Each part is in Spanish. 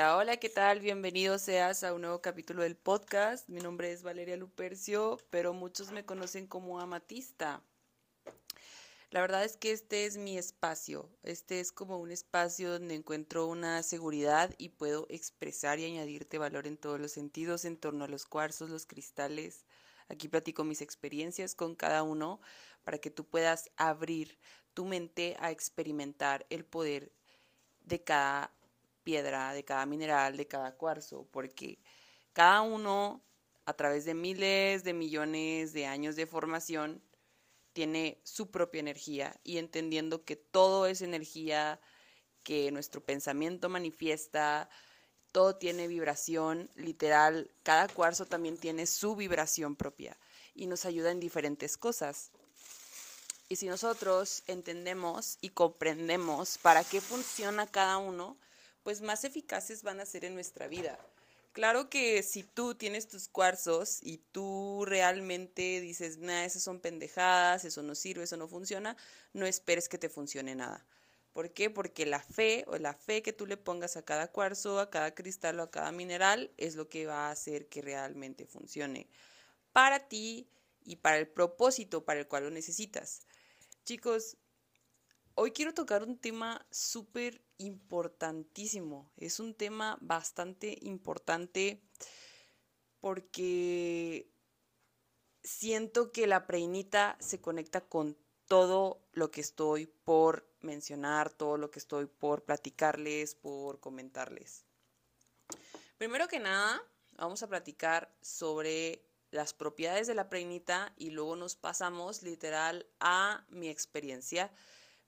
Hola, ¿qué tal? Bienvenido seas a un nuevo capítulo del podcast. Mi nombre es Valeria Lupercio, pero muchos me conocen como Amatista. La verdad es que este es mi espacio. Este es como un espacio donde encuentro una seguridad y puedo expresar y añadirte valor en todos los sentidos en torno a los cuarzos, los cristales. Aquí platico mis experiencias con cada uno para que tú puedas abrir tu mente a experimentar el poder de cada piedra, de cada mineral, de cada cuarzo, porque cada uno, a través de miles de millones de años de formación, tiene su propia energía y entendiendo que todo es energía, que nuestro pensamiento manifiesta, todo tiene vibración, literal, cada cuarzo también tiene su vibración propia y nos ayuda en diferentes cosas. Y si nosotros entendemos y comprendemos para qué funciona cada uno, pues más eficaces van a ser en nuestra vida. Claro que si tú tienes tus cuarzos y tú realmente dices, nah, esas son pendejadas, eso no sirve, eso no funciona, no esperes que te funcione nada. ¿Por qué? Porque la fe o la fe que tú le pongas a cada cuarzo, a cada cristal o a cada mineral es lo que va a hacer que realmente funcione para ti y para el propósito para el cual lo necesitas. Chicos, hoy quiero tocar un tema súper importantísimo. Es un tema bastante importante porque siento que la preinita se conecta con todo lo que estoy por mencionar, todo lo que estoy por platicarles, por comentarles. Primero que nada, vamos a platicar sobre las propiedades de la preinita y luego nos pasamos literal a mi experiencia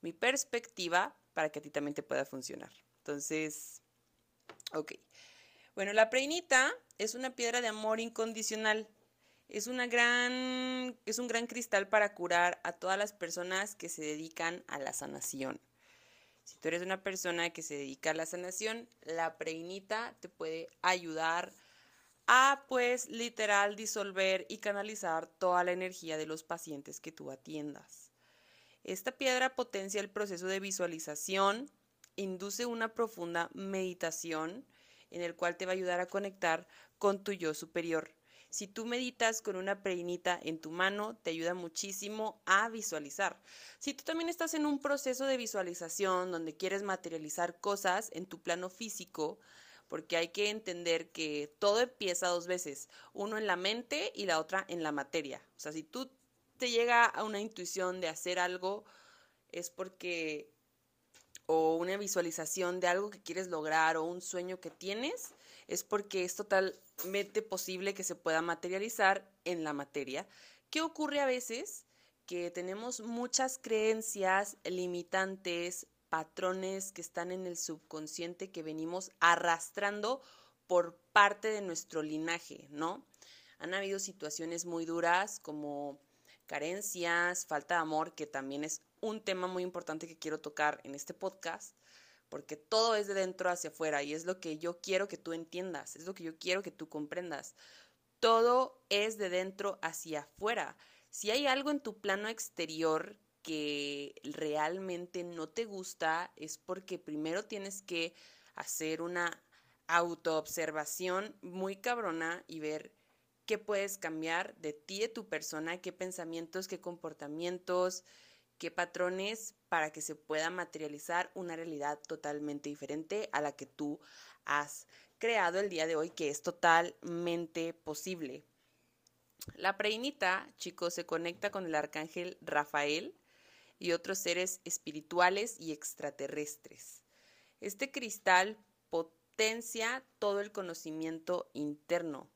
mi perspectiva para que a ti también te pueda funcionar. Entonces, ok. Bueno, la preinita es una piedra de amor incondicional. Es, una gran, es un gran cristal para curar a todas las personas que se dedican a la sanación. Si tú eres una persona que se dedica a la sanación, la preinita te puede ayudar a, pues, literal, disolver y canalizar toda la energía de los pacientes que tú atiendas. Esta piedra potencia el proceso de visualización, induce una profunda meditación en el cual te va a ayudar a conectar con tu yo superior. Si tú meditas con una preinita en tu mano, te ayuda muchísimo a visualizar. Si tú también estás en un proceso de visualización donde quieres materializar cosas en tu plano físico, porque hay que entender que todo empieza dos veces, uno en la mente y la otra en la materia. O sea, si tú te llega a una intuición de hacer algo, es porque, o una visualización de algo que quieres lograr o un sueño que tienes, es porque es totalmente posible que se pueda materializar en la materia. ¿Qué ocurre a veces? Que tenemos muchas creencias limitantes, patrones que están en el subconsciente que venimos arrastrando por parte de nuestro linaje, ¿no? Han habido situaciones muy duras como carencias, falta de amor, que también es un tema muy importante que quiero tocar en este podcast, porque todo es de dentro hacia afuera y es lo que yo quiero que tú entiendas, es lo que yo quiero que tú comprendas. Todo es de dentro hacia afuera. Si hay algo en tu plano exterior que realmente no te gusta, es porque primero tienes que hacer una autoobservación muy cabrona y ver qué puedes cambiar de ti, de tu persona, qué pensamientos, qué comportamientos, qué patrones para que se pueda materializar una realidad totalmente diferente a la que tú has creado el día de hoy, que es totalmente posible. La preinita, chicos, se conecta con el arcángel Rafael y otros seres espirituales y extraterrestres. Este cristal potencia todo el conocimiento interno,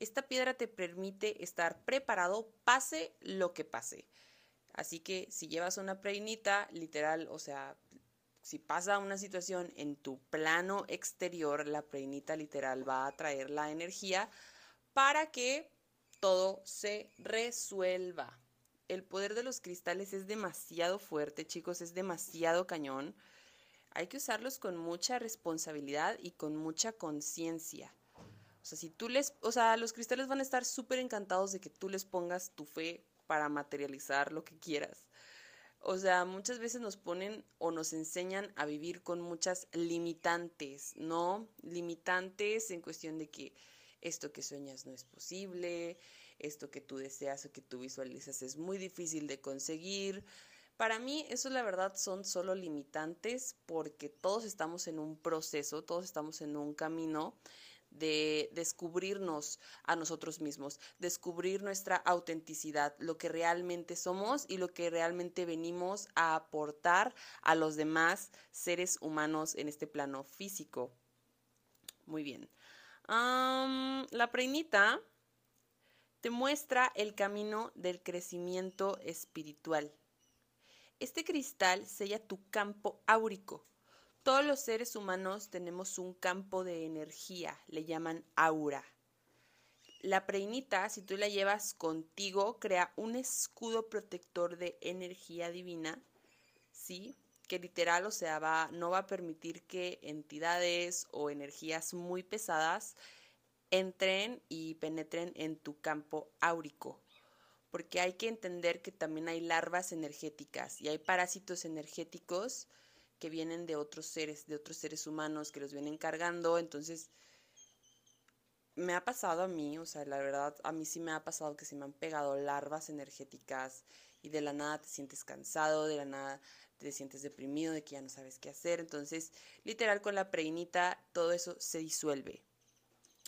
esta piedra te permite estar preparado pase lo que pase. Así que si llevas una preinita, literal, o sea, si pasa una situación en tu plano exterior, la preinita literal va a traer la energía para que todo se resuelva. El poder de los cristales es demasiado fuerte, chicos, es demasiado cañón. Hay que usarlos con mucha responsabilidad y con mucha conciencia. O sea, si tú les, o sea, los cristales van a estar súper encantados de que tú les pongas tu fe para materializar lo que quieras. O sea, muchas veces nos ponen o nos enseñan a vivir con muchas limitantes, ¿no? Limitantes en cuestión de que esto que sueñas no es posible, esto que tú deseas o que tú visualizas es muy difícil de conseguir. Para mí eso la verdad son solo limitantes porque todos estamos en un proceso, todos estamos en un camino de descubrirnos a nosotros mismos, descubrir nuestra autenticidad, lo que realmente somos y lo que realmente venimos a aportar a los demás seres humanos en este plano físico. Muy bien. la preinita te muestra el camino del crecimiento espiritual. Este cristal sella tu campo áurico. Todos los seres humanos tenemos un campo de energía, le llaman aura. La preinita, si tú la llevas contigo, crea un escudo protector de energía divina, ¿sí? Que literal, o sea, va, no va a permitir que entidades o energías muy pesadas entren y penetren en tu campo áurico. Porque hay que entender que también hay larvas energéticas y hay parásitos energéticos que vienen de otros seres, de otros seres humanos que los vienen cargando. Entonces, me ha pasado a mí, o sea, la verdad, a mí sí me ha pasado que se me han pegado larvas energéticas y de la nada te sientes cansado, de la nada te sientes deprimido, de que ya no sabes qué hacer. Entonces, literal, con la preinita todo eso se disuelve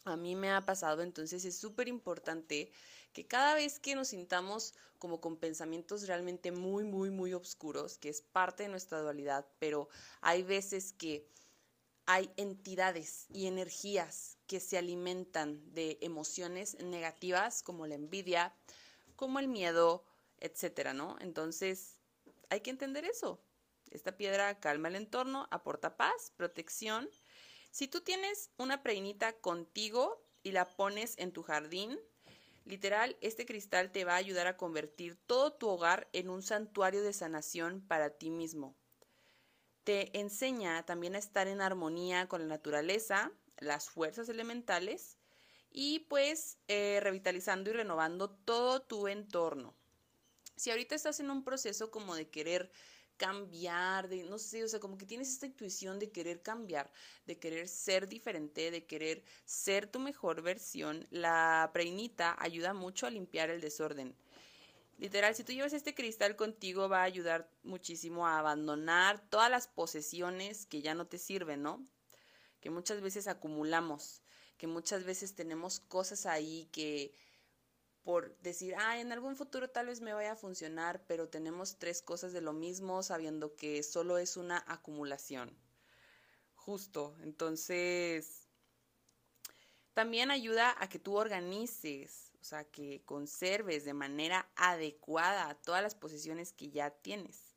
a mí me ha pasado, entonces es súper importante que cada vez que nos sintamos como con pensamientos realmente muy, muy, muy oscuros, que es parte de nuestra dualidad, pero hay veces que hay entidades y energías que se alimentan de emociones negativas como la envidia, como el miedo, etcétera, ¿no? Entonces, hay que entender eso. Esta piedra calma el entorno, aporta paz, protección si tú tienes una preinita contigo y la pones en tu jardín, literal, este cristal te va a ayudar a convertir todo tu hogar en un santuario de sanación para ti mismo. Te enseña también a estar en armonía con la naturaleza, las fuerzas elementales y pues eh, revitalizando y renovando todo tu entorno. Si ahorita estás en un proceso como de querer cambiar, de, no sé, o sea, como que tienes esta intuición de querer cambiar, de querer ser diferente, de querer ser tu mejor versión, la preinita ayuda mucho a limpiar el desorden. Literal, si tú llevas este cristal contigo va a ayudar muchísimo a abandonar todas las posesiones que ya no te sirven, ¿no? Que muchas veces acumulamos, que muchas veces tenemos cosas ahí que por decir, ah, en algún futuro tal vez me vaya a funcionar, pero tenemos tres cosas de lo mismo sabiendo que solo es una acumulación. Justo, entonces también ayuda a que tú organices, o sea, que conserves de manera adecuada todas las posiciones que ya tienes.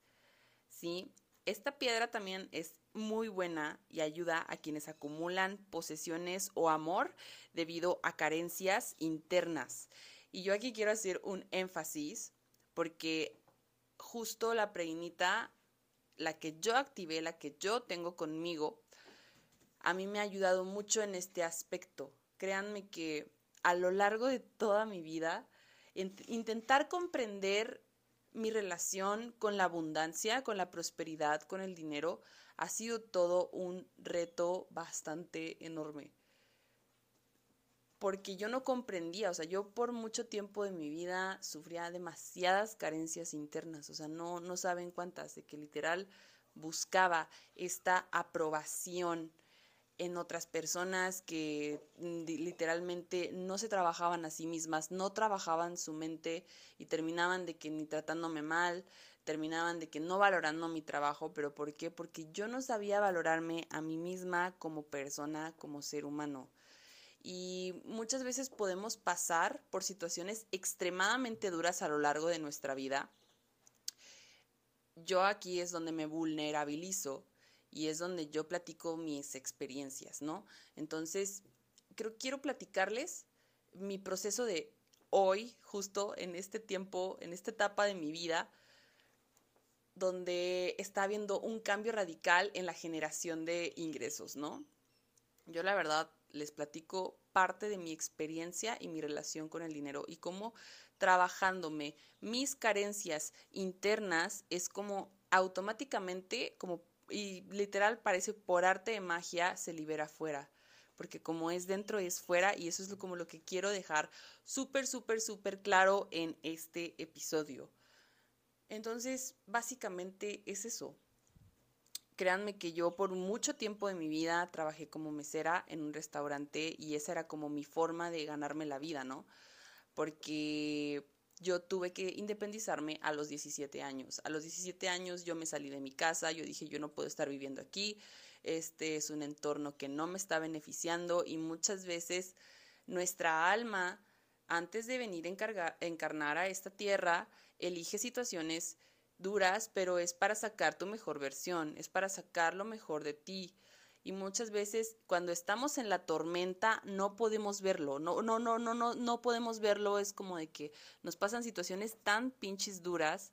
¿Sí? Esta piedra también es muy buena y ayuda a quienes acumulan posesiones o amor debido a carencias internas. Y yo aquí quiero hacer un énfasis porque justo la preinita, la que yo activé, la que yo tengo conmigo, a mí me ha ayudado mucho en este aspecto. Créanme que a lo largo de toda mi vida, intentar comprender mi relación con la abundancia, con la prosperidad, con el dinero, ha sido todo un reto bastante enorme porque yo no comprendía, o sea, yo por mucho tiempo de mi vida sufría demasiadas carencias internas, o sea, no, no saben cuántas, de que literal buscaba esta aprobación en otras personas que mm, literalmente no se trabajaban a sí mismas, no trabajaban su mente y terminaban de que ni tratándome mal, terminaban de que no valorando mi trabajo, pero ¿por qué? Porque yo no sabía valorarme a mí misma como persona, como ser humano y muchas veces podemos pasar por situaciones extremadamente duras a lo largo de nuestra vida. Yo aquí es donde me vulnerabilizo y es donde yo platico mis experiencias, ¿no? Entonces, creo, quiero platicarles mi proceso de hoy, justo en este tiempo, en esta etapa de mi vida, donde está habiendo un cambio radical en la generación de ingresos, ¿no? Yo la verdad les platico parte de mi experiencia y mi relación con el dinero y cómo trabajándome mis carencias internas, es como automáticamente, como y literal parece por arte de magia, se libera fuera. Porque como es dentro, es fuera, y eso es como lo que quiero dejar súper, súper, súper claro en este episodio. Entonces, básicamente es eso. Créanme que yo por mucho tiempo de mi vida trabajé como mesera en un restaurante y esa era como mi forma de ganarme la vida, ¿no? Porque yo tuve que independizarme a los 17 años. A los 17 años yo me salí de mi casa, yo dije yo no puedo estar viviendo aquí, este es un entorno que no me está beneficiando y muchas veces nuestra alma, antes de venir a encarnar a esta tierra, elige situaciones duras, pero es para sacar tu mejor versión, es para sacar lo mejor de ti. Y muchas veces cuando estamos en la tormenta no podemos verlo, no, no, no, no, no, no podemos verlo, es como de que nos pasan situaciones tan pinches duras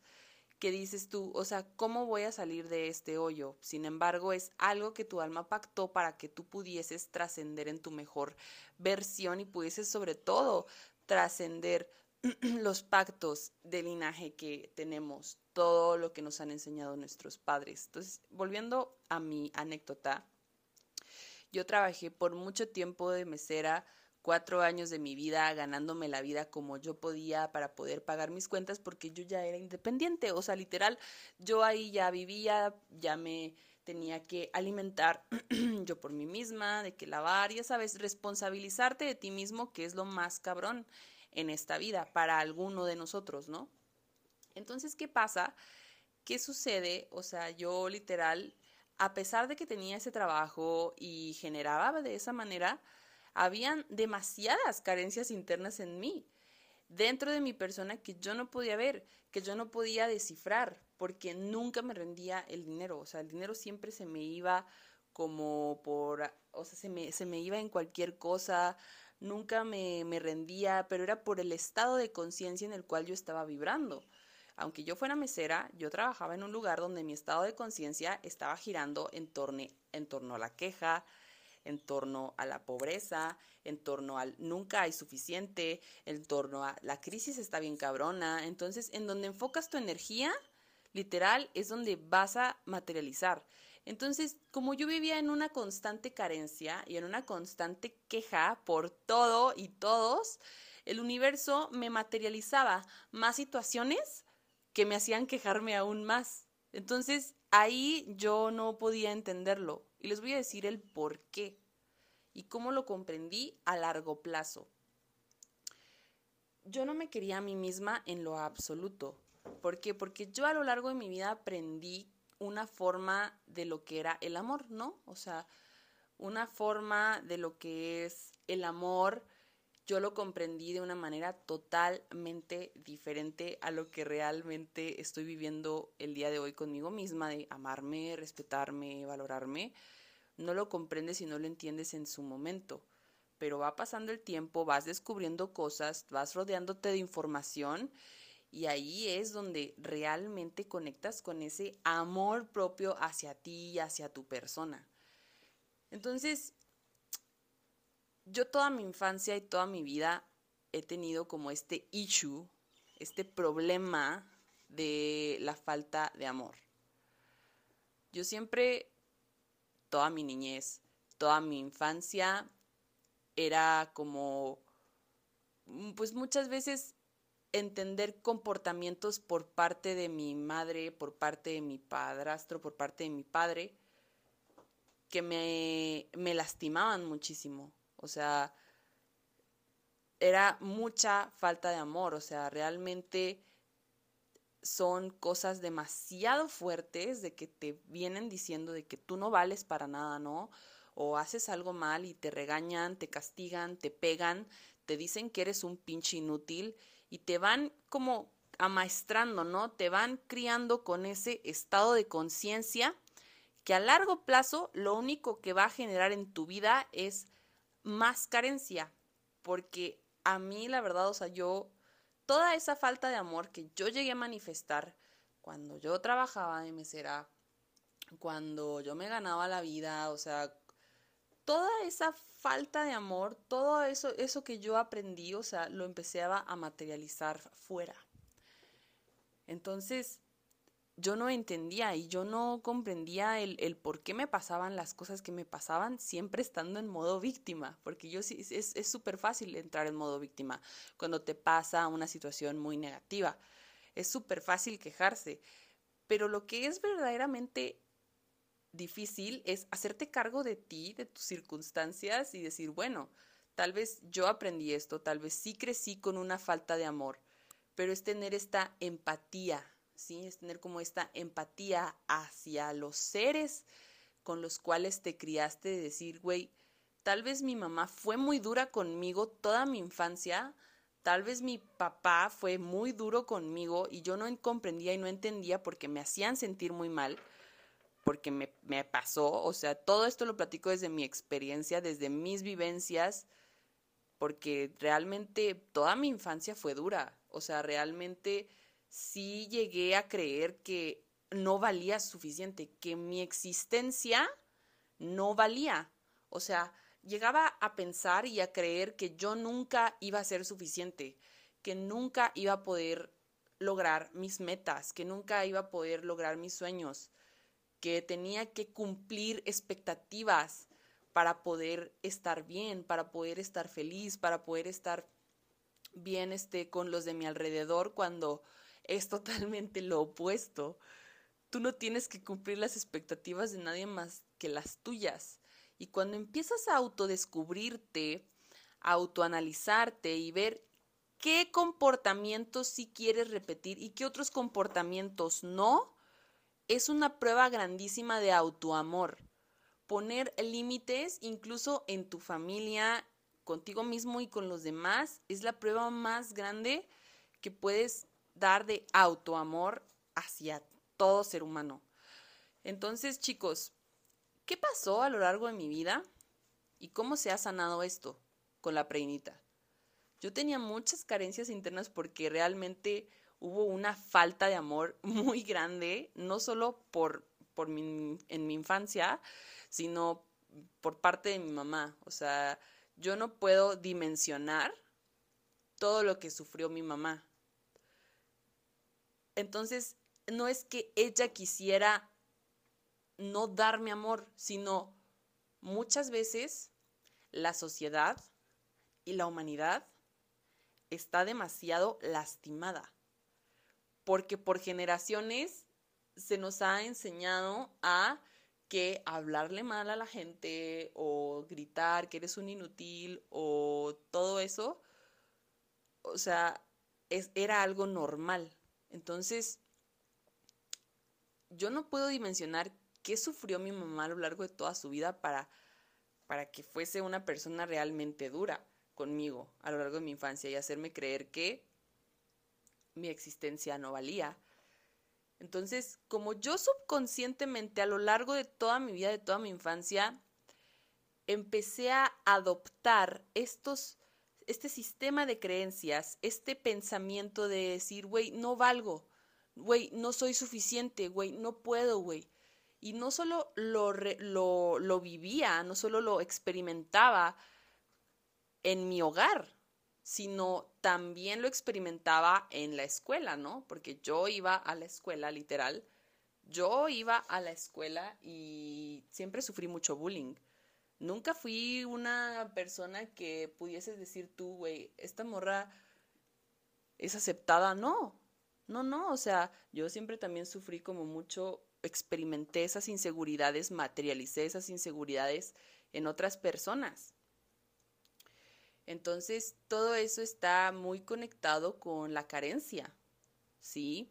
que dices tú, o sea, ¿cómo voy a salir de este hoyo? Sin embargo, es algo que tu alma pactó para que tú pudieses trascender en tu mejor versión y pudieses sobre todo trascender los pactos de linaje que tenemos, todo lo que nos han enseñado nuestros padres. Entonces, volviendo a mi anécdota, yo trabajé por mucho tiempo de mesera, cuatro años de mi vida ganándome la vida como yo podía para poder pagar mis cuentas porque yo ya era independiente, o sea, literal, yo ahí ya vivía, ya me tenía que alimentar yo por mí misma, de que lavar, ya sabes, responsabilizarte de ti mismo, que es lo más cabrón en esta vida para alguno de nosotros, ¿no? Entonces, ¿qué pasa? ¿Qué sucede? O sea, yo literal, a pesar de que tenía ese trabajo y generaba de esa manera, habían demasiadas carencias internas en mí, dentro de mi persona que yo no podía ver, que yo no podía descifrar, porque nunca me rendía el dinero, o sea, el dinero siempre se me iba como por, o sea, se me, se me iba en cualquier cosa, nunca me, me rendía, pero era por el estado de conciencia en el cual yo estaba vibrando. Aunque yo fuera mesera, yo trabajaba en un lugar donde mi estado de conciencia estaba girando en torno, en torno a la queja, en torno a la pobreza, en torno al nunca hay suficiente, en torno a la crisis está bien cabrona. Entonces, en donde enfocas tu energía, literal, es donde vas a materializar. Entonces, como yo vivía en una constante carencia y en una constante queja por todo y todos, el universo me materializaba más situaciones que me hacían quejarme aún más. Entonces, ahí yo no podía entenderlo. Y les voy a decir el por qué y cómo lo comprendí a largo plazo. Yo no me quería a mí misma en lo absoluto. ¿Por qué? Porque yo a lo largo de mi vida aprendí una forma de lo que era el amor, ¿no? O sea, una forma de lo que es el amor, yo lo comprendí de una manera totalmente diferente a lo que realmente estoy viviendo el día de hoy conmigo misma, de amarme, respetarme, valorarme. No lo comprendes y no lo entiendes en su momento, pero va pasando el tiempo, vas descubriendo cosas, vas rodeándote de información y ahí es donde realmente conectas con ese amor propio hacia ti y hacia tu persona. Entonces, yo toda mi infancia y toda mi vida he tenido como este issue, este problema de la falta de amor. Yo siempre, toda mi niñez, toda mi infancia, era como, pues muchas veces entender comportamientos por parte de mi madre, por parte de mi padrastro, por parte de mi padre, que me, me lastimaban muchísimo. O sea, era mucha falta de amor, o sea, realmente son cosas demasiado fuertes de que te vienen diciendo de que tú no vales para nada, ¿no? O haces algo mal y te regañan, te castigan, te pegan, te dicen que eres un pinche inútil y te van como amaestrando, ¿no? Te van criando con ese estado de conciencia que a largo plazo lo único que va a generar en tu vida es más carencia, porque a mí la verdad, o sea, yo, toda esa falta de amor que yo llegué a manifestar cuando yo trabajaba de mesera, cuando yo me ganaba la vida, o sea, toda esa falta de amor, todo eso, eso que yo aprendí, o sea, lo empecé a materializar fuera. Entonces, yo no entendía y yo no comprendía el, por qué me pasaban las cosas que me pasaban siempre estando en modo víctima, porque yo es súper fácil entrar en modo víctima cuando te pasa una situación muy negativa. Es súper fácil quejarse, pero lo que es verdaderamente difícil es hacerte cargo de ti, de tus circunstancias y decir, bueno, tal vez yo aprendí esto, tal vez sí crecí con una falta de amor, pero es tener esta empatía ¿sí? Es tener como esta empatía hacia los seres con los cuales te criaste, de decir, güey, tal vez mi mamá fue muy dura conmigo toda mi infancia, tal vez mi papá fue muy duro conmigo y yo no comprendía y no entendía porque me hacían sentir muy mal, porque me, me pasó, o sea, todo esto lo platico desde mi experiencia, desde mis vivencias, porque realmente toda mi infancia fue dura, o sea, realmente sí llegué a creer que no valía suficiente, que mi existencia no valía. O sea, llegaba a pensar y a creer que yo nunca iba a ser suficiente, que nunca iba a poder lograr mis metas, que nunca iba a poder lograr mis sueños, que tenía que cumplir expectativas para poder estar bien, para poder estar feliz, para poder estar bien este con los de mi alrededor cuando es totalmente lo opuesto. Tú no tienes que cumplir las expectativas de nadie más que las tuyas. Y cuando empiezas a autodescubrirte, a autoanalizarte y ver qué comportamientos sí quieres repetir y qué otros comportamientos no, es una prueba grandísima de autoamor. Poner límites incluso en tu familia, contigo mismo y con los demás, es la prueba más grande que puedes dar de autoamor hacia todo ser humano. Entonces, chicos, ¿qué pasó a lo largo de mi vida y cómo se ha sanado esto con la preinita? Yo tenía muchas carencias internas porque realmente hubo una falta de amor muy grande, no solo por, mi, en mi infancia, sino por parte de mi mamá. O sea, yo no puedo dimensionar todo lo que sufrió mi mamá. Entonces, no es que ella quisiera no darme amor, sino muchas veces la sociedad y la humanidad está demasiado lastimada, porque por generaciones se nos ha enseñado a que hablarle mal a la gente o gritar que eres un inútil o todo eso, o sea, es, era algo normal. Entonces, yo no puedo dimensionar qué sufrió mi mamá a lo largo de toda su vida para, para que fuese una persona realmente dura conmigo a lo largo de mi infancia y hacerme creer que mi existencia no valía. Entonces, como yo subconscientemente a lo largo de toda mi vida, de toda mi infancia, empecé a adoptar estos este sistema de creencias, este pensamiento de decir, güey, no valgo, güey, no soy suficiente, güey, no puedo, güey. Y no solo lo, lo, lo vivía, no solo lo experimentaba en mi hogar, sino también lo experimentaba en la escuela, ¿no? Porque yo iba a la escuela, literal. Yo iba a la escuela y siempre sufrí mucho bullying nunca fui una persona que pudieses decir tú, güey, esta morra es aceptada. No, no, no, o sea, yo siempre también sufrí como mucho, experimenté esas inseguridades, materialicé esas inseguridades en otras personas. Entonces, todo eso está muy conectado con la carencia, ¿sí?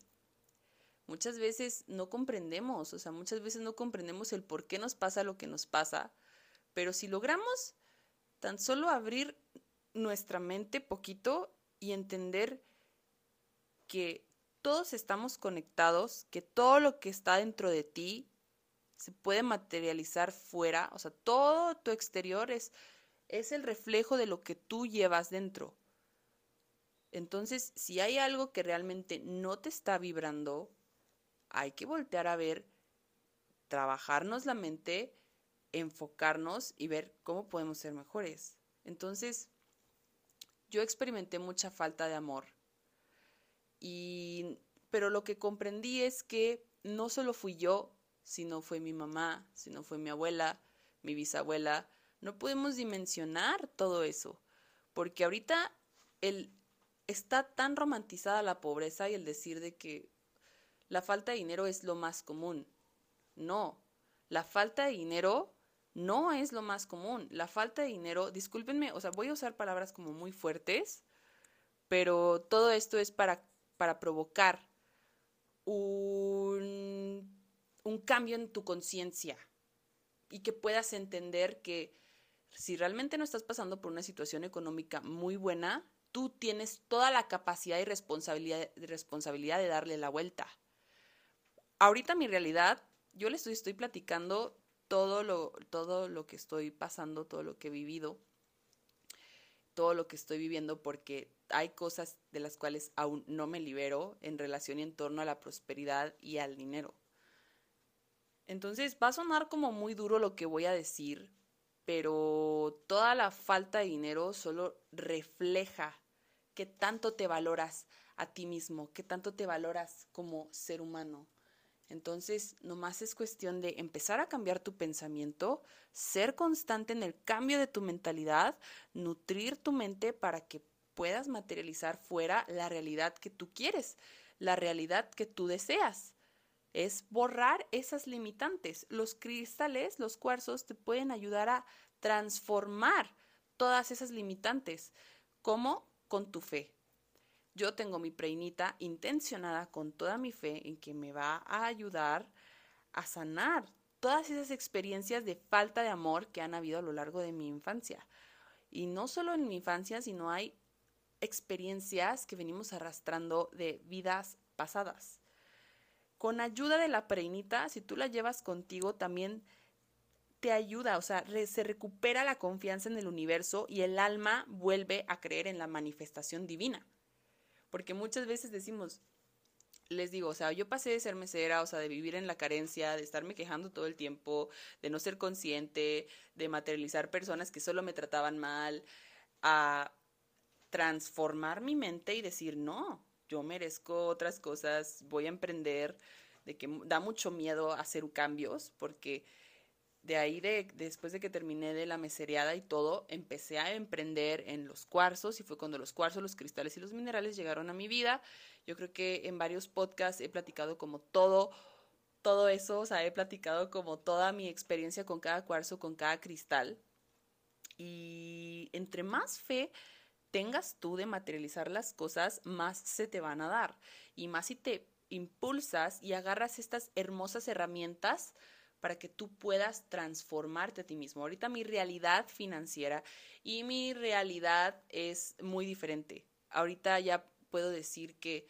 Muchas veces no comprendemos, o sea, muchas veces no comprendemos el por qué nos pasa lo que nos pasa, pero si logramos tan solo abrir nuestra mente poquito y entender que todos estamos conectados, que todo lo que está dentro de ti se puede materializar fuera, o sea, todo tu exterior es, es el reflejo de lo que tú llevas dentro. Entonces, si hay algo que realmente no te está vibrando, hay que voltear a ver, trabajarnos la mente enfocarnos y ver cómo podemos ser mejores. Entonces, yo experimenté mucha falta de amor. Y pero lo que comprendí es que no solo fui yo, sino fue mi mamá, sino fue mi abuela, mi bisabuela, no podemos dimensionar todo eso, porque ahorita el está tan romantizada la pobreza y el decir de que la falta de dinero es lo más común. No, la falta de dinero no es lo más común. La falta de dinero, discúlpenme, o sea, voy a usar palabras como muy fuertes, pero todo esto es para, para provocar un, un cambio en tu conciencia y que puedas entender que si realmente no estás pasando por una situación económica muy buena, tú tienes toda la capacidad y responsabilidad, de darle la vuelta. Ahorita mi realidad, yo les estoy, estoy platicando todo lo, todo lo que estoy pasando, todo lo que he vivido, todo lo que estoy viviendo, porque hay cosas de las cuales aún no me libero en relación y en torno a la prosperidad y al dinero. Entonces va a sonar como muy duro lo que voy a decir, pero toda la falta de dinero solo refleja qué tanto te valoras a ti mismo, qué tanto te valoras como ser humano. Entonces, nomás es cuestión de empezar a cambiar tu pensamiento, ser constante en el cambio de tu mentalidad, nutrir tu mente para que puedas materializar fuera la realidad que tú quieres, la realidad que tú deseas. Es borrar esas limitantes. Los cristales, los cuarzos, te pueden ayudar a transformar todas esas limitantes. ¿Cómo? Con tu fe yo tengo mi preinita intencionada con toda mi fe en que me va a ayudar a sanar todas esas experiencias de falta de amor que han habido a lo largo de mi infancia. Y no solo en mi infancia, sino hay experiencias que venimos arrastrando de vidas pasadas. Con ayuda de la preinita, si tú la llevas contigo, también te ayuda, o sea, se recupera la confianza en el universo y el alma vuelve a creer en la manifestación divina. Porque muchas veces decimos, les digo, o sea, yo pasé de ser mesera, o sea, de vivir en la carencia, de estarme quejando todo el tiempo, de no ser consciente, de materializar personas que solo me trataban mal, a transformar mi mente y decir, no, yo merezco otras cosas, voy a emprender, de que da mucho miedo hacer cambios, porque de ahí, de, después de que terminé de la mesereada y todo, empecé a emprender en los cuarzos y fue cuando los cuarzos, los cristales y los minerales llegaron a mi vida. Yo creo que en varios podcasts he platicado como todo, todo eso, o sea, he platicado como toda mi experiencia con cada cuarzo, con cada cristal. Y entre más fe tengas tú de materializar las cosas, más se te van a dar. Y más si te impulsas y agarras estas hermosas herramientas, para que tú puedas transformarte a ti mismo. Ahorita mi realidad financiera y mi realidad es muy diferente. Ahorita ya puedo decir que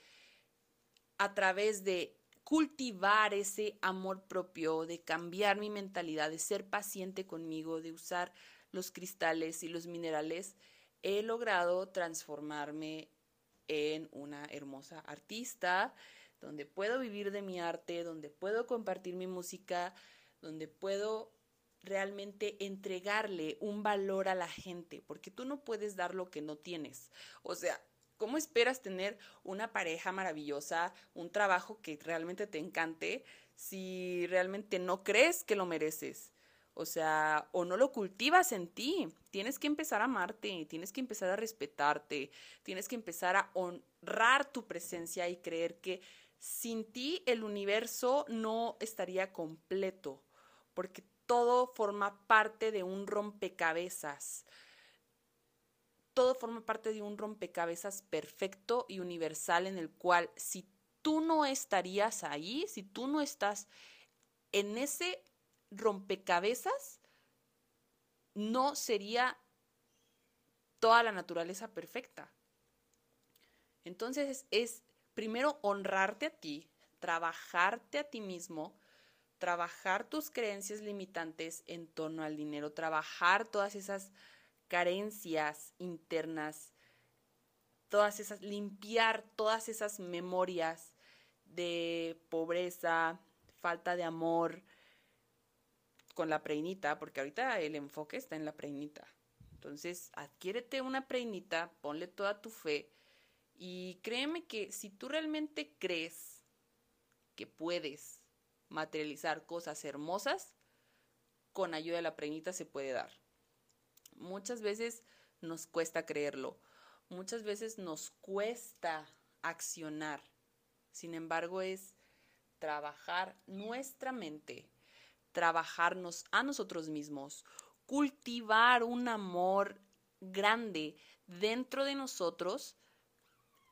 a través de cultivar ese amor propio, de cambiar mi mentalidad, de ser paciente conmigo, de usar los cristales y los minerales, he logrado transformarme en una hermosa artista, donde puedo vivir de mi arte, donde puedo compartir mi música, donde puedo realmente entregarle un valor a la gente, porque tú no puedes dar lo que no tienes. O sea, ¿cómo esperas tener una pareja maravillosa, un trabajo que realmente te encante, si realmente no crees que lo mereces? O sea, o no lo cultivas en ti. Tienes que empezar a amarte, tienes que empezar a respetarte, tienes que empezar a honrar tu presencia y creer que sin ti el universo no estaría completo porque todo forma parte de un rompecabezas. Todo forma parte de un rompecabezas perfecto y universal en el cual si tú no estarías ahí, si tú no estás en ese rompecabezas, no sería toda la naturaleza perfecta. Entonces es primero honrarte a ti, trabajarte a ti mismo, trabajar tus creencias limitantes en torno al dinero, trabajar todas esas carencias internas, todas esas, limpiar todas esas memorias de pobreza, falta de amor, con la preinita, porque ahorita el enfoque está en la preinita. Entonces, adquiérete una preinita, ponle toda tu fe y créeme que si tú realmente crees que puedes materializar cosas hermosas, con ayuda de la preinita se puede dar. Muchas veces nos cuesta creerlo, muchas veces nos cuesta accionar. Sin embargo, es trabajar nuestra mente, trabajarnos a nosotros mismos, cultivar un amor grande dentro de nosotros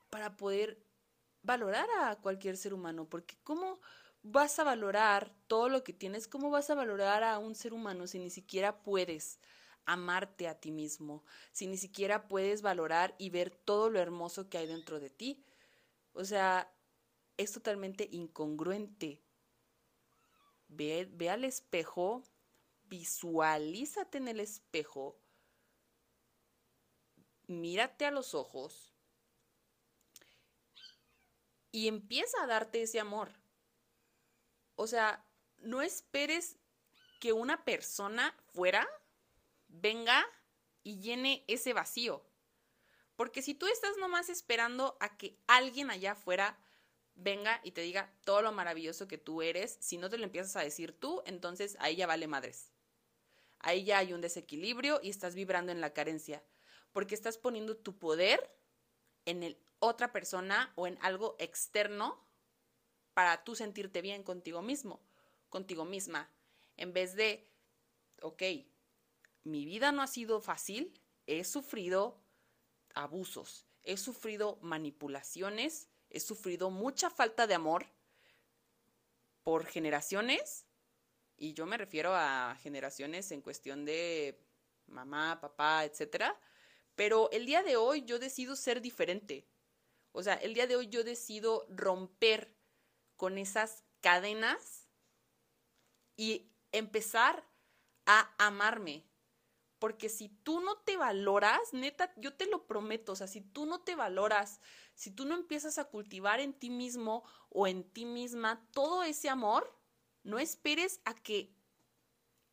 para poder valorar a cualquier ser humano, porque ¿cómo vas a valorar todo lo que tienes? ¿Cómo vas a valorar a un ser humano si ni siquiera puedes amarte a ti mismo? Si ni siquiera puedes valorar y ver todo lo hermoso que hay dentro de ti. O sea, es totalmente incongruente. Ve, al espejo, visualízate en el espejo, mírate a los ojos y empieza a darte ese amor. O sea, no esperes que una persona fuera venga y llene ese vacío. Porque si tú estás nomás esperando a que alguien allá afuera venga y te diga todo lo maravilloso que tú eres, si no te lo empiezas a decir tú, entonces ahí ya vale madres. Ahí ya hay un desequilibrio y estás vibrando en la carencia. Porque estás poniendo tu poder en el otra persona o en algo externo para tú sentirte bien contigo mismo, contigo misma, en vez de, ok, mi vida no ha sido fácil, he sufrido abusos, he sufrido manipulaciones, he sufrido mucha falta de amor por generaciones, y yo me refiero a generaciones en cuestión de mamá, papá, etcétera, pero el día de hoy yo decido ser diferente. O sea, el día de hoy yo decido romper con esas cadenas y empezar a amarme. Porque si tú no te valoras, neta, yo te lo prometo, o sea, si tú no te valoras, si tú no empiezas a cultivar en ti mismo o en ti misma todo ese amor, no esperes a que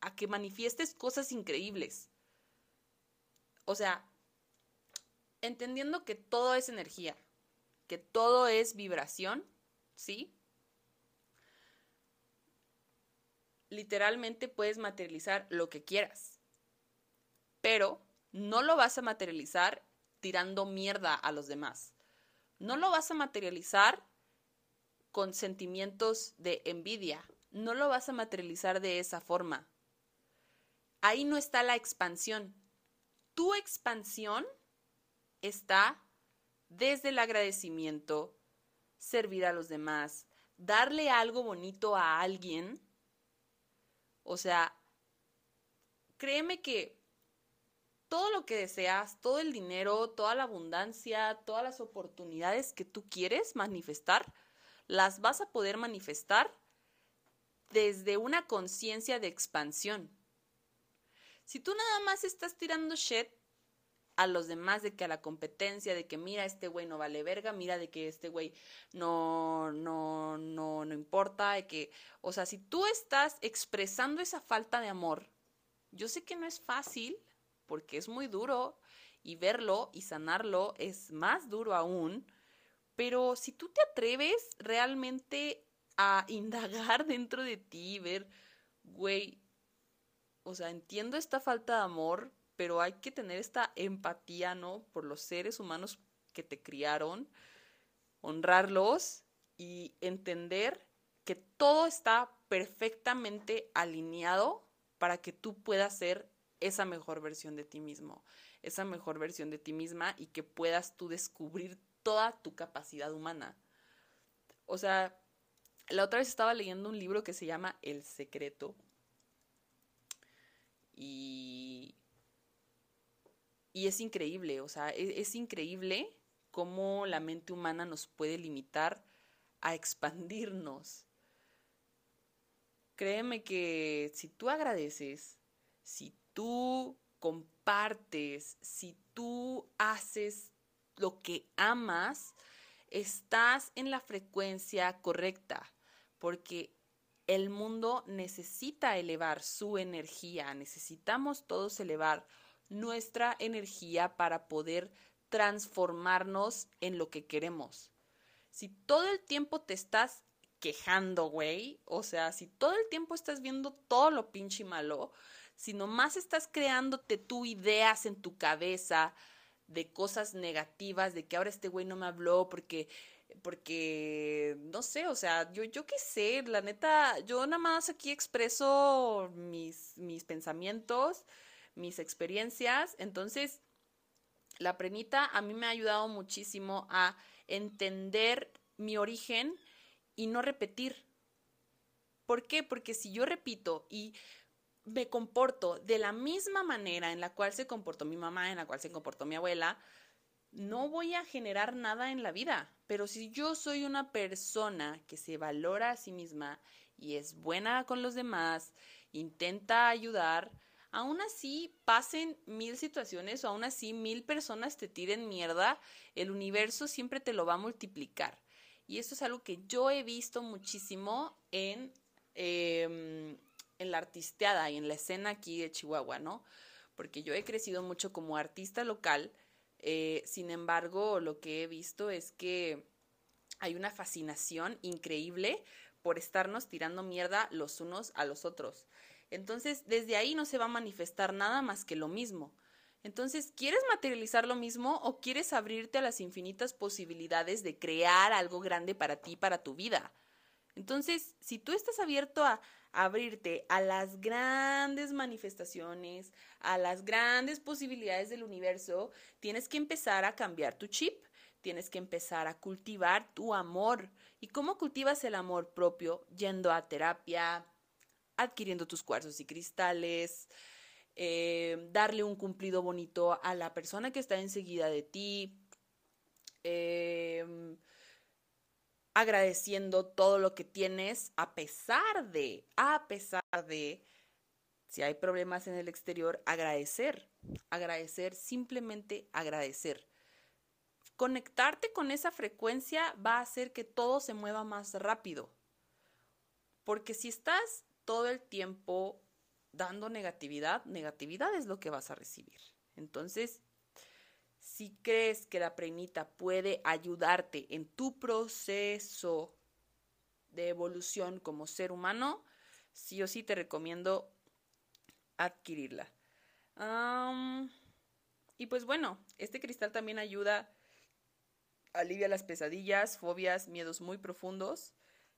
a que manifiestes cosas increíbles. O sea, entendiendo que todo es energía, que todo es vibración, ¿sí? Literalmente puedes materializar lo que quieras, pero no lo vas a materializar tirando mierda a los demás. No lo vas a materializar con sentimientos de envidia. No lo vas a materializar de esa forma. Ahí no está la expansión. Tu expansión está desde el agradecimiento, servir a los demás, darle algo bonito a alguien. O sea, créeme que todo lo que deseas, todo el dinero, toda la abundancia, todas las oportunidades que tú quieres manifestar, las vas a poder manifestar desde una conciencia de expansión. Si tú nada más estás tirando shit, a los demás de que a la competencia, de que mira, este güey no vale verga, mira de que este güey no, no, no, no importa, de que, o sea, si tú estás expresando esa falta de amor, yo sé que no es fácil, porque es muy duro, y verlo y sanarlo es más duro aún, pero si tú te atreves realmente a indagar dentro de ti, ver, güey, o sea, entiendo esta falta de amor, pero hay que tener esta empatía, ¿no? Por los seres humanos que te criaron, honrarlos y entender que todo está perfectamente alineado para que tú puedas ser esa mejor versión de ti mismo, esa mejor versión de ti misma y que puedas tú descubrir toda tu capacidad humana. O sea, la otra vez estaba leyendo un libro que se llama El Secreto y y es increíble, o sea, es, es increíble cómo la mente humana nos puede limitar a expandirnos. Créeme que si tú agradeces, si tú compartes, si tú haces lo que amas, estás en la frecuencia correcta, porque el mundo necesita elevar su energía, necesitamos todos elevar nuestra energía para poder transformarnos en lo que queremos. Si todo el tiempo te estás quejando, güey, o sea, si todo el tiempo estás viendo todo lo pinche malo, si nomás estás creándote tú ideas en tu cabeza de cosas negativas, de que ahora este güey no me habló porque porque no sé, o sea, yo, yo qué sé, la neta, yo nada más aquí expreso mis, mis pensamientos, mis experiencias, entonces la prenita a mí me ha ayudado muchísimo a entender mi origen y no repetir. ¿Por qué? Porque si yo repito y me comporto de la misma manera en la cual se comportó mi mamá, en la cual se comportó mi abuela, no voy a generar nada en la vida. Pero si yo soy una persona que se valora a sí misma y es buena con los demás, intenta ayudar, aún así pasen mil situaciones o aún así mil personas te tiren mierda, el universo siempre te lo va a multiplicar. Y eso es algo que yo he visto muchísimo en, em, en la artisteada y en la escena aquí de Chihuahua, ¿no? Porque yo he crecido mucho como artista local eh, sin embargo, lo que he visto es que hay una fascinación increíble por estarnos tirando mierda los unos a los otros. Entonces, desde ahí no se va a manifestar nada más que lo mismo. Entonces, ¿quieres materializar lo mismo o quieres abrirte a las infinitas posibilidades de crear algo grande para ti, para tu vida? Entonces, si tú estás abierto a abrirte a las grandes manifestaciones, a las grandes posibilidades del universo, tienes que empezar a cambiar tu chip, tienes que empezar a cultivar tu amor. ¿Y cómo cultivas el amor propio? Yendo a terapia, adquiriendo tus cuarzos y cristales, eh, darle un cumplido bonito a la persona que está enseguida de ti. Eh, agradeciendo todo lo que tienes a pesar de, a pesar de, si hay problemas en el exterior, agradecer, agradecer, simplemente agradecer. Conectarte con esa frecuencia va a hacer que todo se mueva más rápido. Porque si estás todo el tiempo dando negatividad, negatividad es lo que vas a recibir. Entonces, si crees que la prenita puede ayudarte en tu proceso de evolución como ser humano, sí o sí te recomiendo adquirirla. y pues bueno, este cristal también ayuda, alivia las pesadillas, fobias, miedos muy profundos,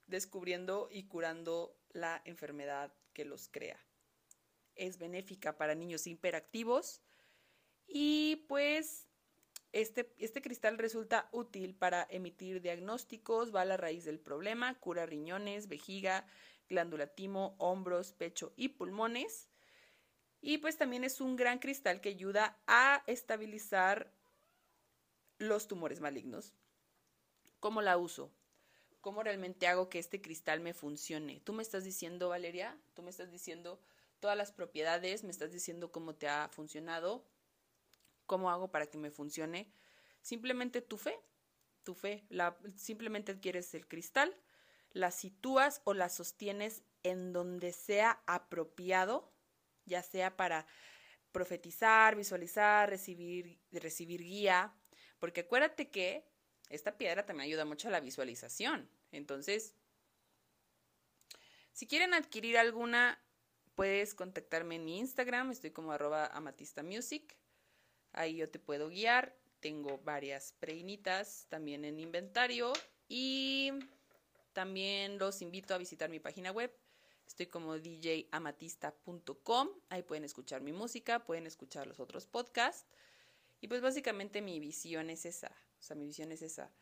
descubriendo y curando la enfermedad que los crea. Es benéfica para niños hiperactivos y pues este, este, cristal resulta útil para emitir diagnósticos, va a la raíz del problema, cura riñones, vejiga, glándula timo, hombros, pecho y pulmones. Y pues también es un gran cristal que ayuda a estabilizar los tumores malignos. ¿Cómo la uso? ¿Cómo realmente hago que este cristal me funcione? Tú me estás diciendo, Valeria, tú me estás diciendo todas las propiedades, me estás diciendo cómo te ha funcionado. ¿Cómo hago para que me funcione? Simplemente tu fe, tu fe, simplemente adquieres el cristal, la sitúas o la sostienes en donde sea apropiado, ya sea para profetizar, visualizar, recibir, recibir guía, porque acuérdate que esta piedra también ayuda mucho a la visualización. Entonces, si quieren adquirir alguna, puedes contactarme en mi Instagram, estoy como arroba amatistamusic. Ahí yo te puedo guiar. Tengo varias preinitas también en inventario y también los invito a visitar mi página web. Estoy como djamatista.com. Ahí pueden escuchar mi música, pueden escuchar los otros podcasts. Y pues básicamente mi visión es esa. O sea, mi visión es esa.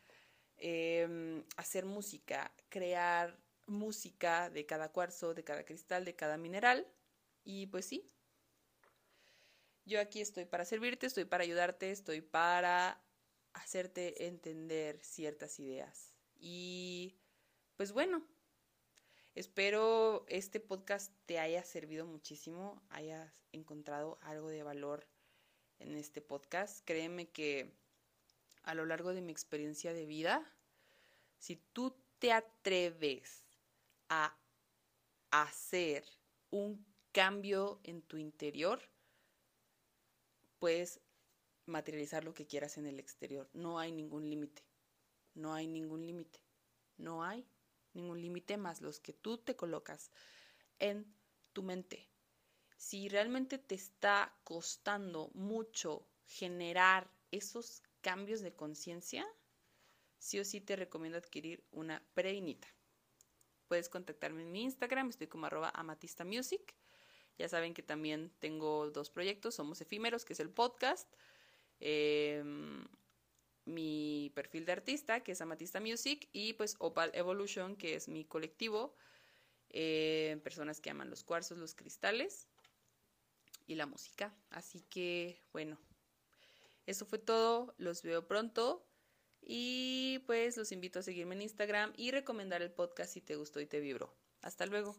Em, hacer música, crear música de cada cuarzo, de cada cristal, de cada mineral. Y pues sí, yo aquí estoy para servirte, estoy para ayudarte, estoy para hacerte entender ciertas ideas. Y pues bueno, espero este podcast te haya servido muchísimo, hayas encontrado algo de valor en este podcast. Créeme que a lo largo de mi experiencia de vida, si tú te atreves a hacer un cambio en tu interior, puedes materializar lo que quieras en el exterior. No hay ningún límite. No hay ningún límite. No hay ningún límite más los que tú te colocas en tu mente. Si realmente te está costando mucho generar esos cambios de conciencia, sí o sí te recomiendo adquirir una preinita. Puedes contactarme en mi Instagram, estoy como arroba amatista music. Ya saben que también tengo dos proyectos, Somos Efímeros, que es el podcast. Em, mi perfil de artista, que es Amatista Music, y pues Opal Evolution, que es mi colectivo, eh, personas que aman los cuarzos, los cristales y la música. Así que, bueno, eso fue todo, los veo pronto y pues los invito a seguirme en Instagram y recomendar el podcast si te gustó y te vibró. Hasta luego.